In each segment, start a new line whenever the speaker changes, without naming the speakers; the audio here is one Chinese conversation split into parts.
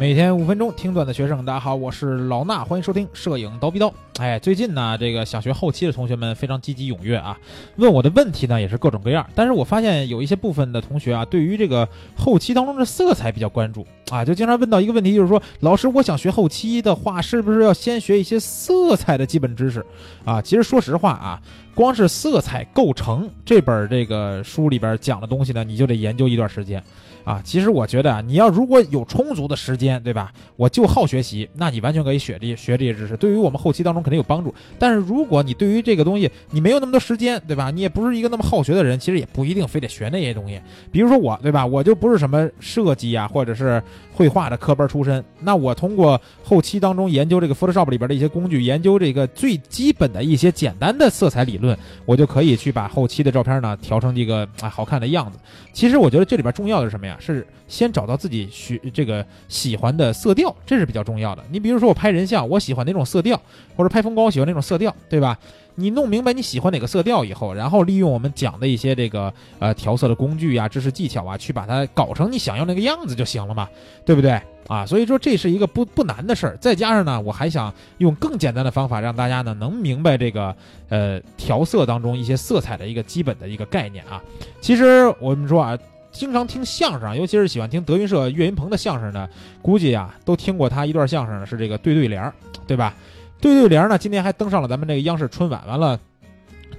每天五分钟听段的学生，大家好，我是老衲，欢迎收听摄影刀逼刀。哎，最近呢，这个想学后期的同学们非常积极踊跃啊，问我的问题呢也是各种各样。但是我发现有一些部分的同学啊，对于这个后期当中的色彩比较关注啊，就经常问到一个问题，就是说，老师，我想学后期的话，是不是要先学一些色彩的基本知识啊？其实说实话啊，光是色彩构成这本这个书里边讲的东西呢，你就得研究一段时间。啊，其实我觉得啊，你要如果有充足的时间，对吧？我就好学习，那你完全可以学这学这些知识，对于我们后期当中肯定有帮助。但是如果你对于这个东西你没有那么多时间，对吧？你也不是一个那么好学的人，其实也不一定非得学那些东西。比如说我，对吧？我就不是什么设计啊，或者是绘画的科班出身。那我通过后期当中研究这个 Photoshop 里边的一些工具，研究这个最基本的一些简单的色彩理论，我就可以去把后期的照片呢调成一个啊好看的样子。其实我觉得这里边重要的是什么呀？是先找到自己需这个喜欢的色调，这是比较重要的。你比如说我拍人像，我喜欢哪种色调，或者拍风光，我喜欢哪种色调，对吧？你弄明白你喜欢哪个色调以后，然后利用我们讲的一些这个呃调色的工具呀、知识技巧啊，去把它搞成你想要那个样子就行了嘛，对不对？啊，所以说这是一个不不难的事儿。再加上呢，我还想用更简单的方法让大家呢能明白这个呃调色当中一些色彩的一个基本的一个概念啊。其实我们说啊。经常听相声，尤其是喜欢听德云社岳云鹏的相声呢，估计啊都听过他一段相声，是这个对对联儿，对吧？对对联呢，今天还登上了咱们这个央视春晚。完了，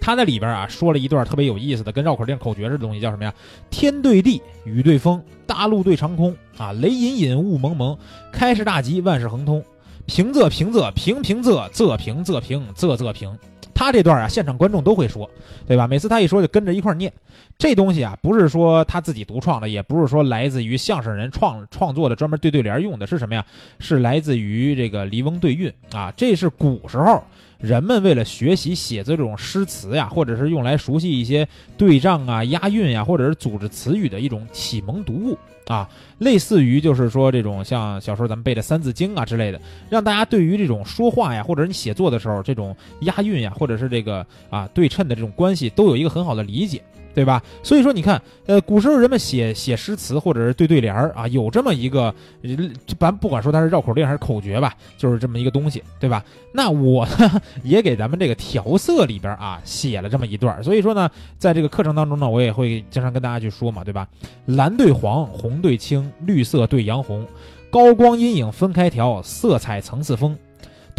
他在里边啊说了一段特别有意思的，跟绕口令、口诀似的东西，叫什么呀？天对地，雨对风，大陆对长空啊，雷隐隐，雾蒙蒙，开市大吉，万事亨通，平仄平仄平平仄仄平仄平仄仄平。他这段啊，现场观众都会说，对吧？每次他一说就跟着一块念。这东西啊，不是说他自己独创的，也不是说来自于相声人创创作的专门对对联用的，是什么呀？是来自于这个笠翁对韵啊。这是古时候人们为了学习写作这种诗词呀，或者是用来熟悉一些对仗啊、押韵呀，或者是组织词语的一种启蒙读物。啊，类似于就是说这种像小时候咱们背的《三字经》啊之类的，让大家对于这种说话呀，或者你写作的时候这种押韵呀，或者是这个啊对称的这种关系，都有一个很好的理解。对吧？所以说你看，呃，古时候人们写写诗词或者是对对联儿啊，有这么一个，咱不管说它是绕口令还是口诀吧，就是这么一个东西，对吧？那我呢 也给咱们这个调色里边啊写了这么一段，所以说呢，在这个课程当中呢，我也会经常跟大家去说嘛，对吧？蓝对黄，红对青，绿色对洋红，高光阴影分开调，色彩层次丰。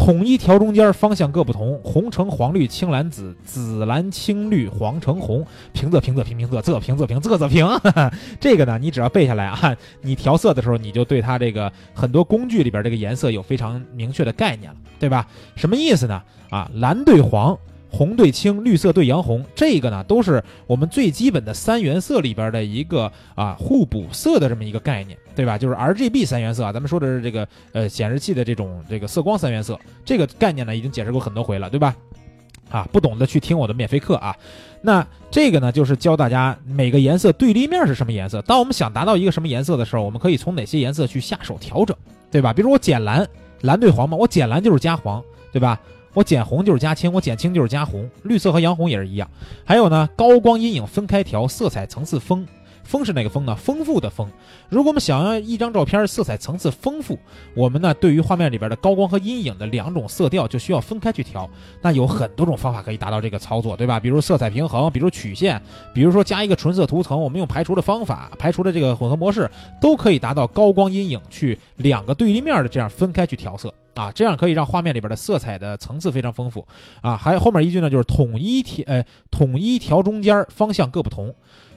统一调中间，方向各不同。红橙黄绿青蓝紫，紫蓝青绿黄橙红。平仄平仄平平仄，仄平仄平仄仄平。这个呢，你只要背下来啊，你调色的时候，你就对它这个很多工具里边这个颜色有非常明确的概念了，对吧？什么意思呢？啊，蓝对黄。红对青，绿色对洋红，这个呢都是我们最基本的三原色里边的一个啊互补色的这么一个概念，对吧？就是 R G B 三原色啊，咱们说的是这个呃显示器的这种这个色光三原色，这个概念呢已经解释过很多回了，对吧？啊，不懂的去听我的免费课啊。那这个呢就是教大家每个颜色对立面是什么颜色。当我们想达到一个什么颜色的时候，我们可以从哪些颜色去下手调整，对吧？比如我减蓝，蓝对黄嘛，我减蓝就是加黄，对吧？我减红就是加青，我减青就是加红，绿色和洋红也是一样。还有呢，高光阴影分开调，色彩层次丰。丰是哪个丰呢？丰富的丰。如果我们想要一张照片色彩层次丰富，我们呢对于画面里边的高光和阴影的两种色调就需要分开去调。那有很多种方法可以达到这个操作，对吧？比如色彩平衡，比如曲线，比如说加一个纯色图层，我们用排除的方法，排除的这个混合模式，都可以达到高光阴影去两个对立面的这样分开去调色。啊，这样可以让画面里边的色彩的层次非常丰富啊。还有后面一句呢，就是统一调，呃，统一调中间，方向各不同。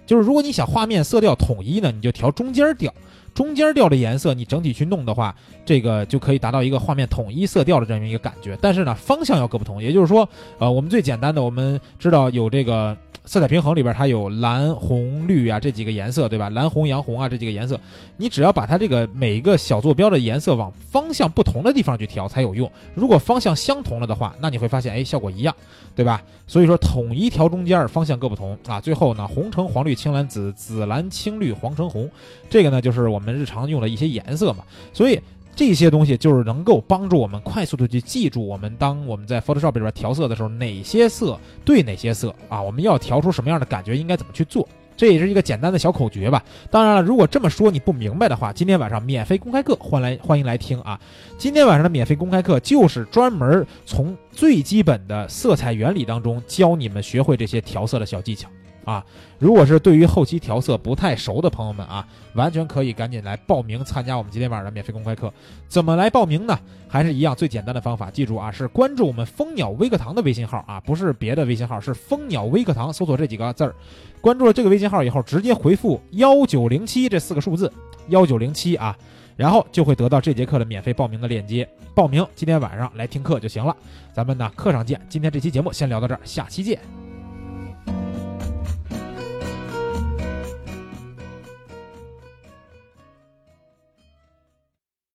就是如果你想画面色调统一呢，你就调中间调，中间调的颜色你整体去弄的话，这个就可以达到一个画面统一色调的这么一个感觉。但是呢，方向要各不同。也就是说，呃，我们最简单的，我们知道有这个。色彩平衡里边它有蓝、红、绿啊这几个颜色，对吧？蓝、红、洋红啊这几个颜色，你只要把它这个每一个小坐标的颜色往方向不同的地方去调才有用。如果方向相同了的话，那你会发现，哎，效果一样，对吧？所以说统一调中间，方向各不同啊。最后呢，红橙黄绿青蓝紫，紫蓝青绿黄橙红，这个呢就是我们们日常用的一些颜色嘛。所以。这些东西就是能够帮助我们快速的去记住，我们当我们在 Photoshop 里边调色的时候，哪些色对哪些色啊？我们要调出什么样的感觉，应该怎么去做这也是一个简单的小口诀吧。当然了，如果这么说你不明白的话，今天晚上免费公开课，欢来欢迎来听啊！今天晚上的免费公开课就是专门从最基本的色彩原理当中教你们学会这些调色的小技巧啊！如果是对于后期调色不太熟的朋友们啊，完全可以赶紧来报名参加我们今天晚上的免费公开课。怎么来报名呢？还是一样最简单的方法，记住啊，是关注我们蜂鸟微课堂的微信号啊，不是别的微信号，是蜂鸟微课堂，搜索这几个字儿。关注了这个微信号以后，直接回复幺九零七这四个数字，幺九零七啊，然后就会得到这节课的免费报名的链接。报名今天晚上来听课就行了。咱们呢课上见。今天这期节目先聊到这儿，下期见。